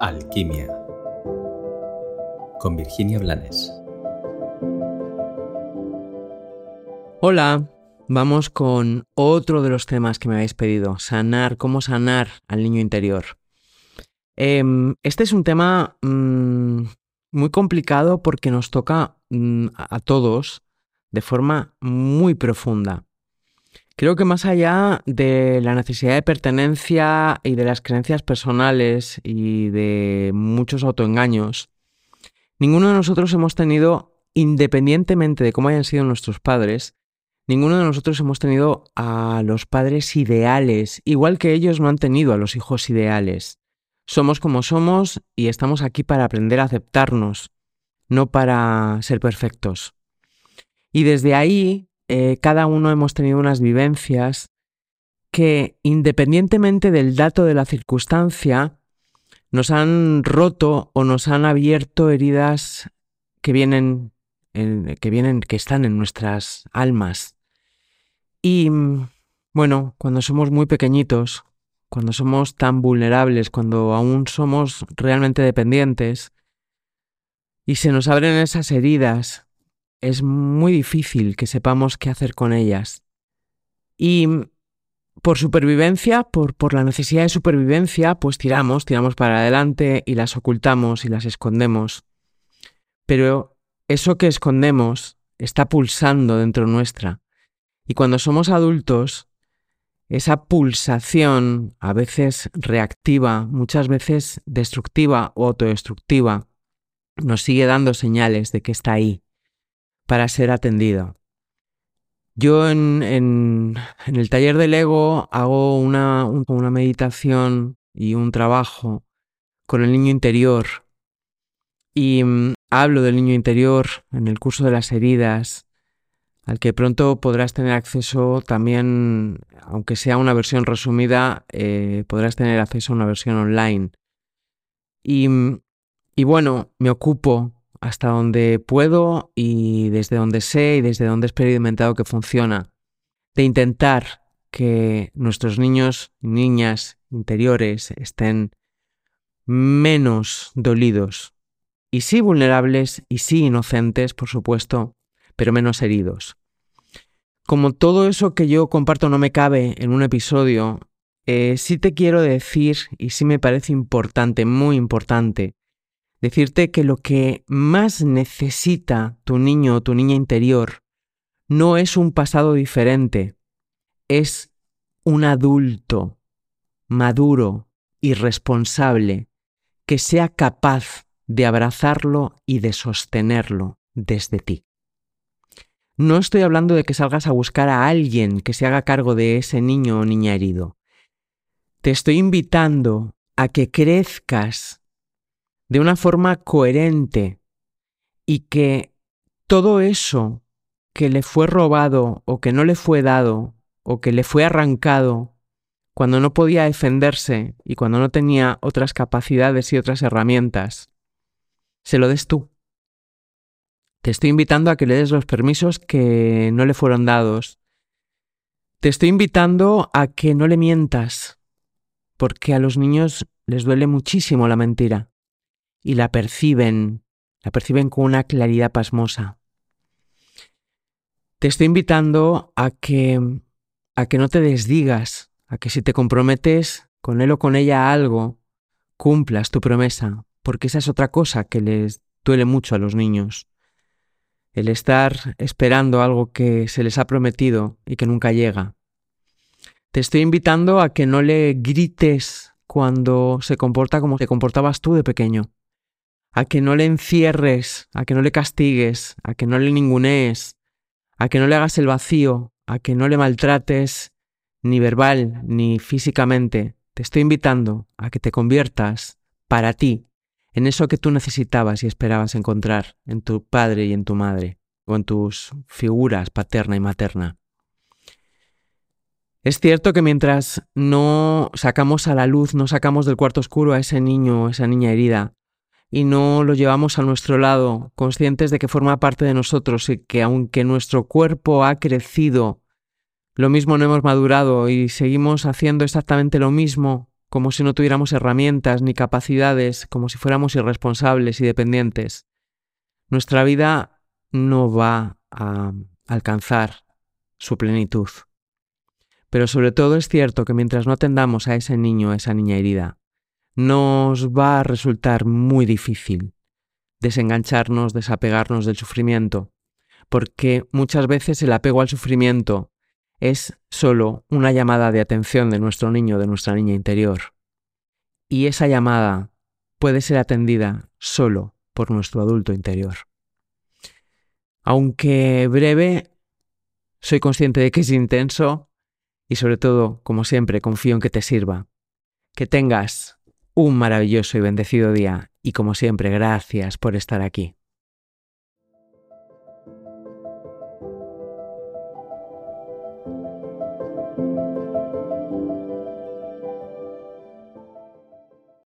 Alquimia con Virginia Blanes. Hola, vamos con otro de los temas que me habéis pedido, sanar, cómo sanar al niño interior. Em, este es un tema mm, muy complicado porque nos toca mm, a todos de forma muy profunda. Creo que más allá de la necesidad de pertenencia y de las creencias personales y de muchos autoengaños, ninguno de nosotros hemos tenido, independientemente de cómo hayan sido nuestros padres, ninguno de nosotros hemos tenido a los padres ideales, igual que ellos no han tenido a los hijos ideales. Somos como somos y estamos aquí para aprender a aceptarnos, no para ser perfectos. Y desde ahí eh, cada uno hemos tenido unas vivencias que, independientemente del dato de la circunstancia, nos han roto o nos han abierto heridas que vienen, que vienen, que están en nuestras almas. Y bueno, cuando somos muy pequeñitos, cuando somos tan vulnerables, cuando aún somos realmente dependientes, y se nos abren esas heridas es muy difícil que sepamos qué hacer con ellas. Y por supervivencia, por, por, la necesidad de supervivencia, pues tiramos, tiramos para adelante y las ocultamos y las escondemos. Pero eso que escondemos está pulsando dentro nuestra. Y cuando somos adultos, esa pulsación, a veces reactiva, muchas veces destructiva o autodestructiva, nos sigue dando señales de que está ahí para ser atendido. Yo en, el taller del ego hago una, meditación y un trabajo con el niño interior y mm, hablo del niño interior en el curso de las heridas, al que pronto podrás tener acceso también, aunque sea una versión resumida, eh, podrás tener acceso a una versión online. Y, mm, y bueno, me ocupo hasta donde puedo y desde donde sé y desde donde he experimentado que funciona, de intentar que nuestros niños y niñas interiores estén menos dolidos y sí vulnerables y sí inocentes, por supuesto, pero menos heridos. Como todo eso que yo comparto no me cabe en un episodio, eh, sí te quiero decir, y sí me parece importante, muy importante, decirte que lo que más necesita tu niño o tu niña interior no es un pasado diferente, es un adulto maduro y responsable que sea capaz de abrazarlo y de sostenerlo desde ti. No estoy hablando de que salgas a buscar a alguien que se haga cargo de ese niño o niña herido. Te estoy invitando a que crezcas de una forma coherente y que todo eso que le fue robado o que no le fue dado o que le fue arrancado cuando no podía defenderse y cuando no tenía otras capacidades y otras herramientas, se lo des tú. Te estoy invitando a que le des los permisos que no le fueron dados. Te estoy invitando a que no le mientas, porque a los niños les duele muchísimo la mentira y la perciben, la perciben con una claridad pasmosa. Te estoy invitando a que a que no te desdigas, a que si te comprometes con él o con ella algo, cumplas tu promesa, porque esa es otra cosa que les duele mucho a los niños. El estar esperando algo que se les ha prometido y que nunca llega. Te estoy invitando a que no le grites cuando se comporta como te comportabas tú de pequeño a que no le encierres, a que no le castigues, a que no le ningunees, a que no le hagas el vacío, a que no le maltrates ni verbal ni físicamente. Te estoy invitando a que te conviertas para ti en eso que tú necesitabas y esperabas encontrar en tu padre y en tu madre, o en tus figuras paterna y materna. Es cierto que mientras no sacamos a la luz, no sacamos del cuarto oscuro a ese niño o esa niña herida, y no lo llevamos a nuestro lado, conscientes de que forma parte de nosotros y que aunque nuestro cuerpo ha crecido, lo mismo no hemos madurado y seguimos haciendo exactamente lo mismo como si no tuviéramos herramientas ni capacidades, como si fuéramos irresponsables y dependientes, nuestra vida no va a alcanzar su plenitud. Pero sobre todo es cierto que mientras no atendamos a ese niño, a esa niña herida, nos va a resultar muy difícil desengancharnos, desapegarnos del sufrimiento, porque muchas veces el apego al sufrimiento es solo una llamada de atención de nuestro niño, de nuestra niña interior. Y esa llamada puede ser atendida solo por nuestro adulto interior. Aunque breve, soy consciente de que es intenso y sobre todo, como siempre, confío en que te sirva. Que tengas un maravilloso y bendecido día y como siempre, gracias por estar aquí.